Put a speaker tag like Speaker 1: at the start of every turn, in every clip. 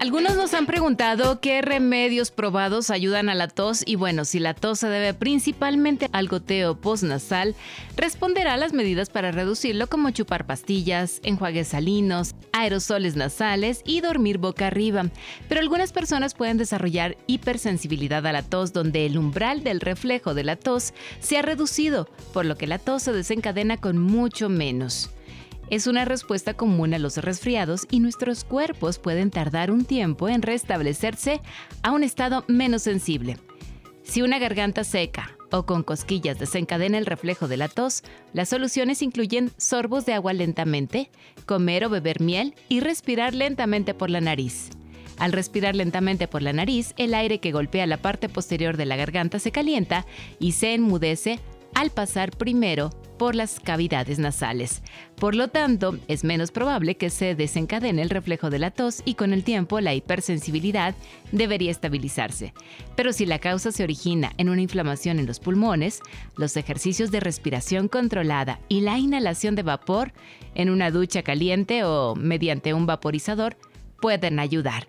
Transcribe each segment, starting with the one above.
Speaker 1: Algunos nos han preguntado qué remedios probados ayudan a la tos y bueno, si la tos se debe principalmente al goteo postnasal, responderá a las medidas para reducirlo como chupar pastillas, enjuagues salinos, aerosoles nasales y dormir boca arriba. Pero algunas personas pueden desarrollar hipersensibilidad a la tos donde el umbral del reflejo de la tos se ha reducido, por lo que la tos se desencadena con mucho menos. Es una respuesta común a los resfriados y nuestros cuerpos pueden tardar un tiempo en restablecerse a un estado menos sensible. Si una garganta seca o con cosquillas desencadena el reflejo de la tos, las soluciones incluyen sorbos de agua lentamente, comer o beber miel y respirar lentamente por la nariz. Al respirar lentamente por la nariz, el aire que golpea la parte posterior de la garganta se calienta y se enmudece al pasar primero por las cavidades nasales. Por lo tanto, es menos probable que se desencadene el reflejo de la tos y con el tiempo la hipersensibilidad debería estabilizarse. Pero si la causa se origina en una inflamación en los pulmones, los ejercicios de respiración controlada y la inhalación de vapor en una ducha caliente o mediante un vaporizador pueden ayudar.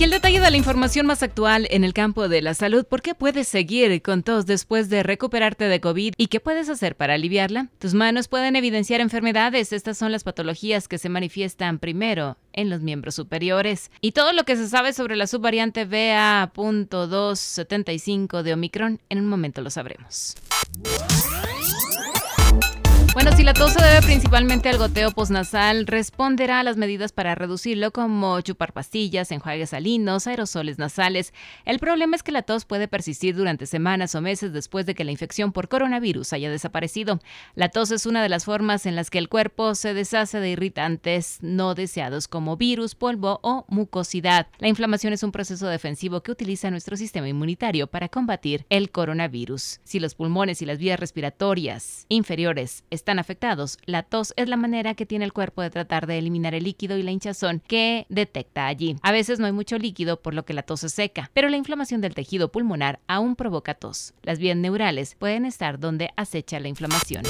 Speaker 1: Y el detalle de la información más actual en el campo de la salud. ¿Por qué puedes seguir con tos después de recuperarte de COVID? ¿Y qué puedes hacer para aliviarla? Tus manos pueden evidenciar enfermedades. Estas son las patologías que se manifiestan primero en los miembros superiores. Y todo lo que se sabe sobre la subvariante BA.275 de Omicron, en un momento lo sabremos. Bueno, si la tos se debe principalmente al goteo postnasal, responderá a las medidas para reducirlo como chupar pastillas, enjuagues salinos, aerosoles nasales. El problema es que la tos puede persistir durante semanas o meses después de que la infección por coronavirus haya desaparecido. La tos es una de las formas en las que el cuerpo se deshace de irritantes no deseados como virus, polvo o mucosidad. La inflamación es un proceso defensivo que utiliza nuestro sistema inmunitario para combatir el coronavirus. Si los pulmones y las vías respiratorias inferiores están afectados. La tos es la manera que tiene el cuerpo de tratar de eliminar el líquido y la hinchazón que detecta allí. A veces no hay mucho líquido por lo que la tos es seca, pero la inflamación del tejido pulmonar aún provoca tos. Las vías neurales pueden estar donde acecha la inflamación.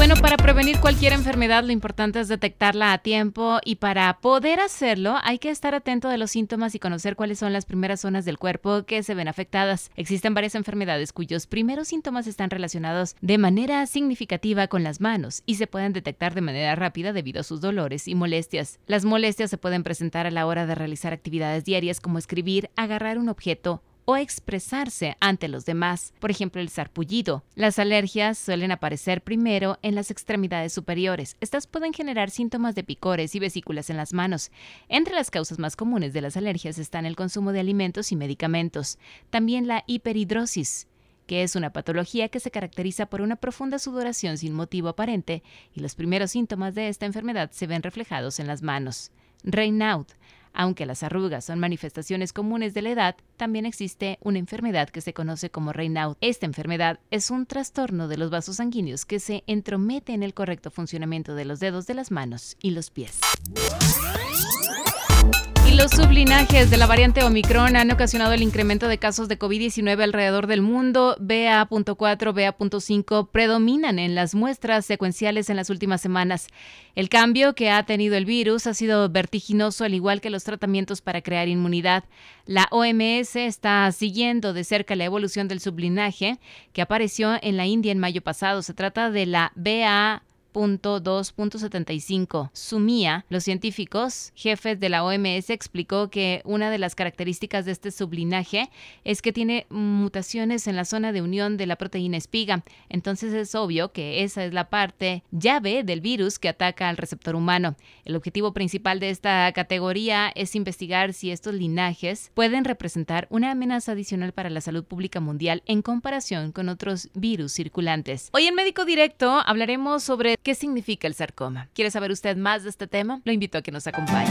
Speaker 1: Bueno, para prevenir cualquier enfermedad lo importante es detectarla a tiempo y para poder hacerlo hay que estar atento de los síntomas y conocer cuáles son las primeras zonas del cuerpo que se ven afectadas. Existen varias enfermedades cuyos primeros síntomas están relacionados de manera significativa con las manos y se pueden detectar de manera rápida debido a sus dolores y molestias. Las molestias se pueden presentar a la hora de realizar actividades diarias como escribir, agarrar un objeto o expresarse ante los demás, por ejemplo el sarpullido. Las alergias suelen aparecer primero en las extremidades superiores. Estas pueden generar síntomas de picores y vesículas en las manos. Entre las causas más comunes de las alergias están el consumo de alimentos y medicamentos, también la hiperhidrosis, que es una patología que se caracteriza por una profunda sudoración sin motivo aparente y los primeros síntomas de esta enfermedad se ven reflejados en las manos. Raynaud aunque las arrugas son manifestaciones comunes de la edad, también existe una enfermedad que se conoce como Raynaud. Esta enfermedad es un trastorno de los vasos sanguíneos que se entromete en el correcto funcionamiento de los dedos de las manos y los pies. Los sublinajes de la variante Omicron han ocasionado el incremento de casos de COVID-19 alrededor del mundo. BA.4, BA.5 predominan en las muestras secuenciales en las últimas semanas. El cambio que ha tenido el virus ha sido vertiginoso, al igual que los tratamientos para crear inmunidad. La OMS está siguiendo de cerca la evolución del sublinaje que apareció en la India en mayo pasado. Se trata de la BA 2.75. Sumía, los científicos jefes de la OMS, explicó que una de las características de este sublinaje es que tiene mutaciones en la zona de unión de la proteína espiga. Entonces es obvio que esa es la parte llave del virus que ataca al receptor humano. El objetivo principal de esta categoría es investigar si estos linajes pueden representar una amenaza adicional para la salud pública mundial en comparación con otros virus circulantes. Hoy en Médico Directo hablaremos sobre ¿qué significa el sarcoma? ¿Quiere saber usted más de este tema? Lo invito a que nos acompañe.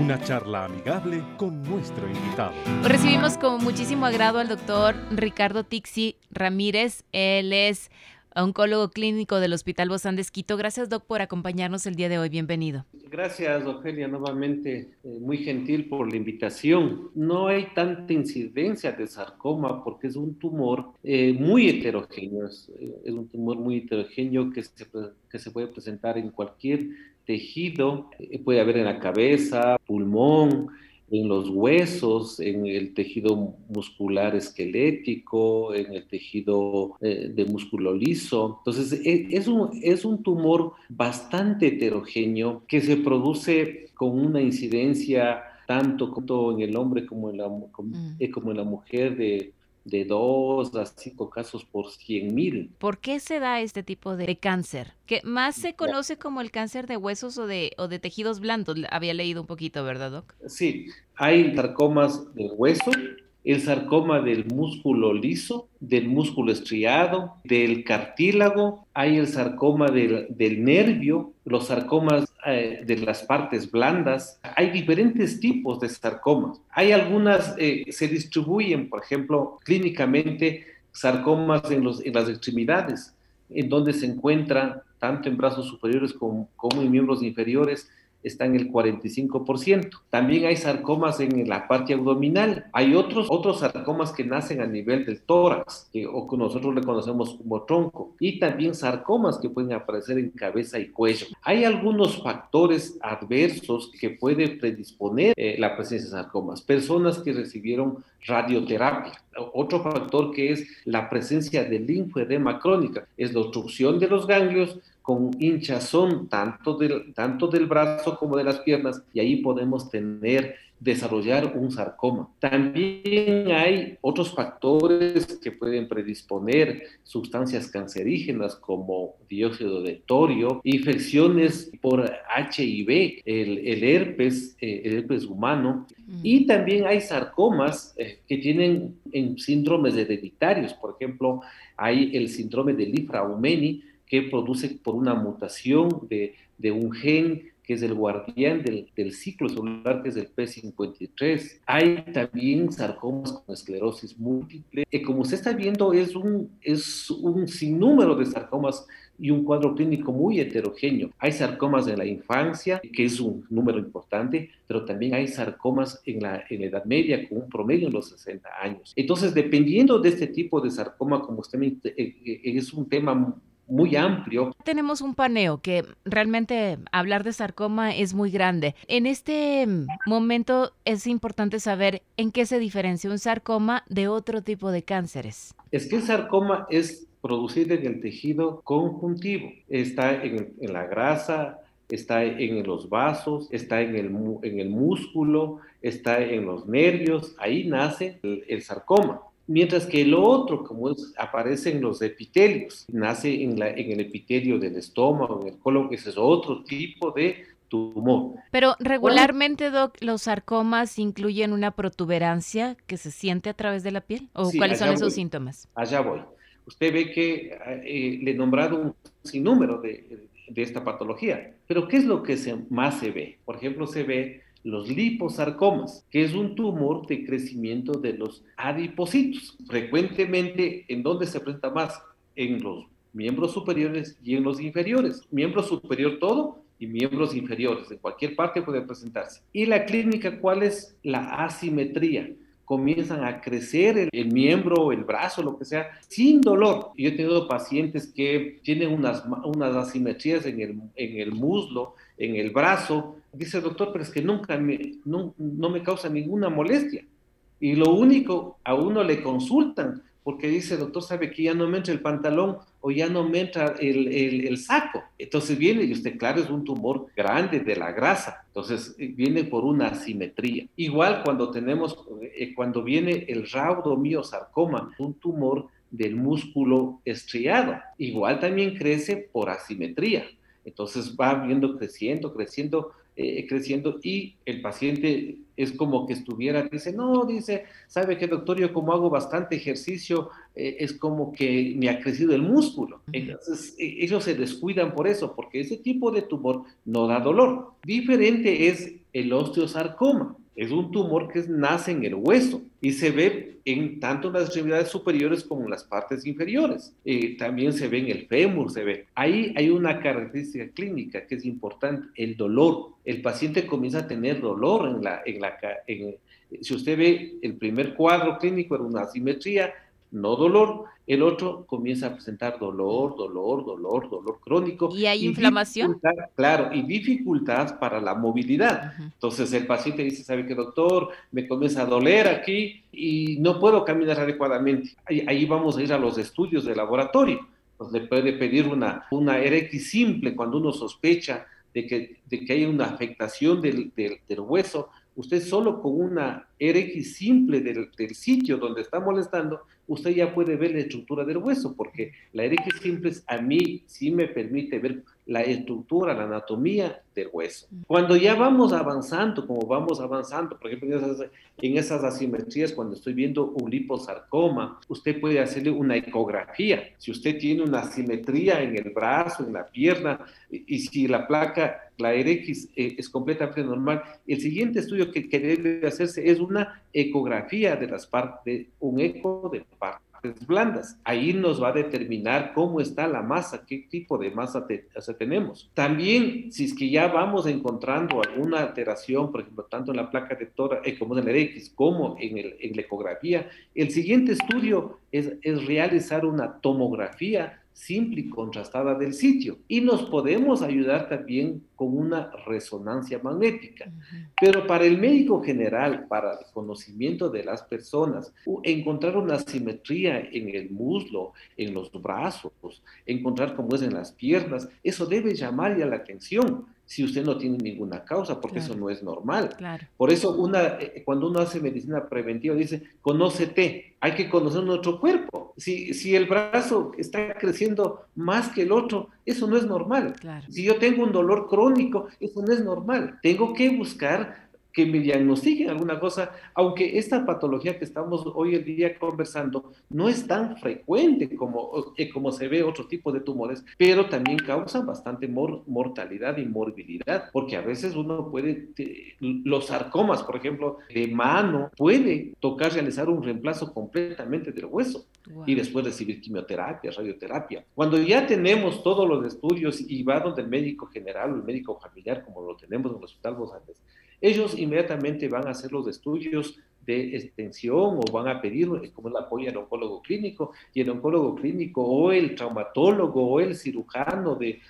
Speaker 2: Una charla amigable con nuestro invitado.
Speaker 1: Recibimos con muchísimo agrado al doctor Ricardo Tixi Ramírez. Él es oncólogo clínico del Hospital Bozán de. Gracias, Doc, por acompañarnos el día de hoy. Bienvenido.
Speaker 3: Gracias, Ofelia, nuevamente eh, muy gentil por la invitación. No hay tanta incidencia de sarcoma porque es un tumor eh, muy heterogéneo, es, es, un tumor muy heterogéneo que se, puede presentar en cualquier tejido, eh, puede haber en la cabeza, pulmón, en los huesos, en el tejido muscular esquelético, en el tejido eh, de músculo liso. Entonces, e, es un, es un tumor bastante heterogéneo que se produce con una incidencia tanto en el hombre como en la, como, mm. Eh, como en la mujer de de 2 a 5 casos por 100 mil.
Speaker 1: ¿Por qué se da este tipo de cáncer? Que más se conoce como el cáncer de huesos o de, o de tejidos blandos. Había leído un poquito, ¿verdad, Doc?
Speaker 3: Sí, hay sarcomas de hueso, el sarcoma del músculo liso, del músculo estriado, del cartílago, hay el sarcoma del, del nervio, los sarcomas eh, de las partes blandas. Hay diferentes tipos de sarcomas. Hay algunas, eh, se distribuyen, por ejemplo, clínicamente, sarcomas en, los, en las extremidades, en donde se encuentran tanto en brazos superiores como, como en miembros inferiores, está en el 45%. También hay sarcomas en la parte abdominal. Hay otros, otros sarcomas que nacen a nivel del tórax, o que nosotros le conocemos como tronco. Y también sarcomas que pueden aparecer en cabeza y cuello. Hay algunos factores adversos que pueden predisponer eh, la presencia de sarcomas. Personas que recibieron radioterapia. Otro factor que es la presencia de linfoedema crónica, es la obstrucción de los ganglios con hinchazón tanto del, tanto del brazo como de las piernas y ahí podemos tener desarrollar un sarcoma. También hay otros factores que pueden predisponer sustancias cancerígenas como dióxido de torio, infecciones por HIV, el, herpes, eh, el herpes humano, y también hay sarcomas eh, que tienen en síndromes hereditarios. Por ejemplo, hay el síndrome de Lifraumeni, que produce por una mutación de, de un gen que es el guardián del, del, ciclo celular, que es el P53. Hay también sarcomas con esclerosis múltiple. Y como usted está viendo, es un, es un sinnúmero de sarcomas y un cuadro clínico muy heterogéneo. Hay sarcomas en la infancia, que es un número importante, pero también hay sarcomas en la, en la edad media, con un promedio en los 60 años. Entonces, dependiendo de este tipo de sarcoma, como usted me, eh, eh, es un tema muy amplio.
Speaker 1: Tenemos un paneo que realmente hablar de sarcoma es muy grande. En este momento es importante saber en qué se diferencia un sarcoma de otro tipo de cánceres.
Speaker 3: Es que el sarcoma es producido en el tejido conjuntivo. Está en, en la grasa, está en los vasos, está en el, en el músculo, está en los nervios. Ahí nace el, el sarcoma. Mientras que el otro, como es, aparece en los epitelios, nace en, la, en el epitelio del estómago, en el colon, ese es otro tipo de tumor.
Speaker 1: Pero regularmente, Doc, los sarcomas incluyen una protuberancia que se siente a través de la piel. ¿O cuáles son esos síntomas?
Speaker 3: Allá voy. Usted ve que eh, le he nombrado un sinnúmero de, de, esta patología. Pero ¿qué es lo que se, más se ve? Por ejemplo, se ve los liposarcomas, que es un tumor de crecimiento de los adipocitos. Frecuentemente, ¿en dónde se presenta más? En los miembros superiores y en los inferiores. Miembro superior todo y miembros inferiores. En cualquier parte puede presentarse. ¿Y la clínica cuál es? La asimetría comienzan a crecer el, miembro, el brazo, lo que sea, sin dolor. Yo he tenido pacientes que tienen unas, unas asimetrías en el, en el muslo, en el brazo, dice el doctor, pero es que nunca me, no, no me causa ninguna molestia. Y lo único, a uno le consultan, porque dice, doctor, sabe que ya no me entra el pantalón o ya no me entra el, el, el, saco. Entonces viene, y usted, claro, es un tumor grande de la grasa. Entonces eh, viene por una asimetría. Igual cuando tenemos, eh, cuando viene el raudomiosarcoma, un tumor del músculo estriado. Igual también crece por asimetría. Entonces va viendo creciendo, creciendo eh, creciendo y el paciente es como que estuviera, dice, no, dice, sabe que doctor, yo como hago bastante ejercicio, eh, es como que me ha crecido el músculo. Entonces, e, ellos se descuidan por eso, porque ese tipo de tumor no da dolor. Diferente es el osteosarcoma. Es un tumor que nace en el hueso y se ve en tanto en las extremidades superiores como en las partes inferiores. Eh, también se ve en el fémur, se ve. Ahí hay una característica clínica que es importante, el dolor. El paciente comienza a tener dolor en la... En la si usted ve el primer cuadro clínico, era una asimetría, no dolor, el otro comienza a presentar dolor, dolor, dolor, dolor crónico.
Speaker 1: ¿Y hay inflamación?
Speaker 3: Claro, y dificultad para la movilidad. Entonces el paciente dice, ¿sabe qué, doctor? Me comienza a doler aquí y no puedo caminar adecuadamente. Ahí, vamos a ir a los estudios de laboratorio. Pues le puede pedir una, una RX simple cuando uno sospecha de que, de que hay una afectación del, del, del hueso. Usted solo con una RX simple del, del sitio donde está molestando, usted ya puede ver la estructura del hueso, porque la RX simple a mí sí me permite ver la estructura, la anatomía del hueso. Cuando ya vamos avanzando, como vamos avanzando, por ejemplo, en esas, en esas asimetrías, cuando estoy viendo un liposarcoma, usted puede hacerle una ecografía. Si usted tiene una asimetría en el brazo, en la pierna, y, si la placa, la RX eh, es completamente normal, el siguiente estudio que, que debe hacerse es una ecografía de las partes, un eco de partes blandas. Ahí nos va a determinar cómo está la masa, qué tipo de masa tenemos. También, si es que ya vamos encontrando alguna alteración, por ejemplo, tanto en la placa de tora, eh, como en el X, como en, el, en la ecografía, el siguiente estudio es, es realizar una tomografía simple y contrastada del sitio. Y nos podemos ayudar también con una resonancia magnética. Pero para el médico general, para el conocimiento de las personas, encontrar una simetría en el muslo, en los brazos, encontrar cómo es en las piernas, eso debe llamar ya la atención si usted no tiene ninguna causa, porque eso no es normal. Por eso una, eh, cuando uno hace medicina preventiva dice, conócete, hay que conocer nuestro cuerpo. Si, si el brazo está creciendo más que el otro, eso no es normal. Si yo tengo un dolor crónico, eso no es normal. Tengo que buscar que me diagnostiquen alguna cosa, aunque esta patología que estamos hoy en día conversando no es tan frecuente como, eh, como se ve otro tipo de tumores, pero también causa bastante mortalidad y morbilidad, porque a veces uno puede, los sarcomas, por ejemplo, de mano, puede tocar realizar un reemplazo completamente del hueso. Y después recibir quimioterapia, radioterapia. Cuando ya tenemos todos los estudios y va donde el médico general o el médico familiar, como lo tenemos en el Hospital Bozales, ellos inmediatamente van a hacer los estudios de extensión o van a pedir, como el apoyo al oncólogo clínico, y el oncólogo clínico o el traumatólogo o el cirujano de,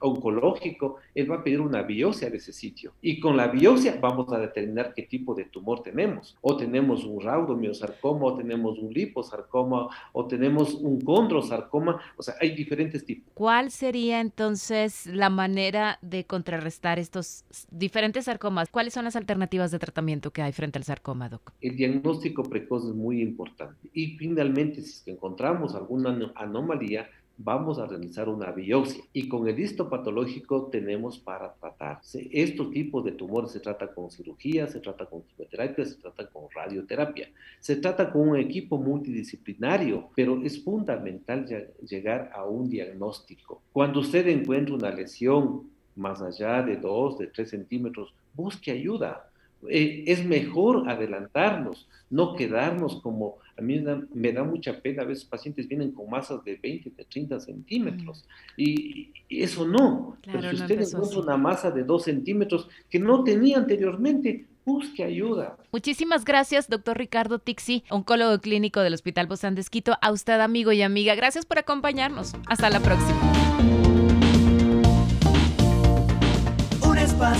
Speaker 3: oncológico, él va a pedir una biopsia de ese sitio. Y con la biopsia vamos a determinar qué tipo de tumor tenemos. O tenemos un raudomiosarcoma, o tenemos un liposarcoma, o tenemos un condrosarcoma, o sea, hay diferentes tipos.
Speaker 1: ¿Cuál sería entonces la manera de contrarrestar estos diferentes sarcomas? ¿Cuáles son las alternativas de tratamiento que hay frente al sarcoma, doc?
Speaker 3: El diagnóstico precoz es muy importante. Y finalmente, si encontramos alguna anomalía, vamos a realizar una biopsia. Y con el histopatológico tenemos para tratarse. Estos tipos de tumores se trata con cirugía, se trata con quimioterapia, se trata con radioterapia. Se trata con un equipo multidisciplinario, pero es fundamental llegar a un diagnóstico. Cuando usted encuentra una lesión más allá de 2, de 3 centímetros, busque ayuda eh, es mejor adelantarnos, no quedarnos como, a mí me da, mucha pena, a veces pacientes vienen con masas de 20, de 30 centímetros, y, eso no, pero si usted encuentra una masa de 2 centímetros que no tenía anteriormente, busque ayuda.
Speaker 1: Muchísimas gracias, doctor Ricardo Tixi, oncólogo clínico del Hospital Bozán de Esquito. A usted, amigo y amiga, gracias por acompañarnos. Hasta la próxima.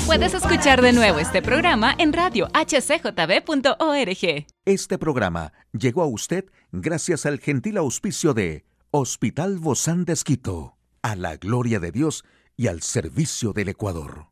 Speaker 1: Puedes escuchar de nuevo este programa en radio hcjb.org.
Speaker 4: Este programa llegó a usted gracias al gentil auspicio de Hospital Bozán de Esquito, a la gloria de Dios y al servicio del Ecuador.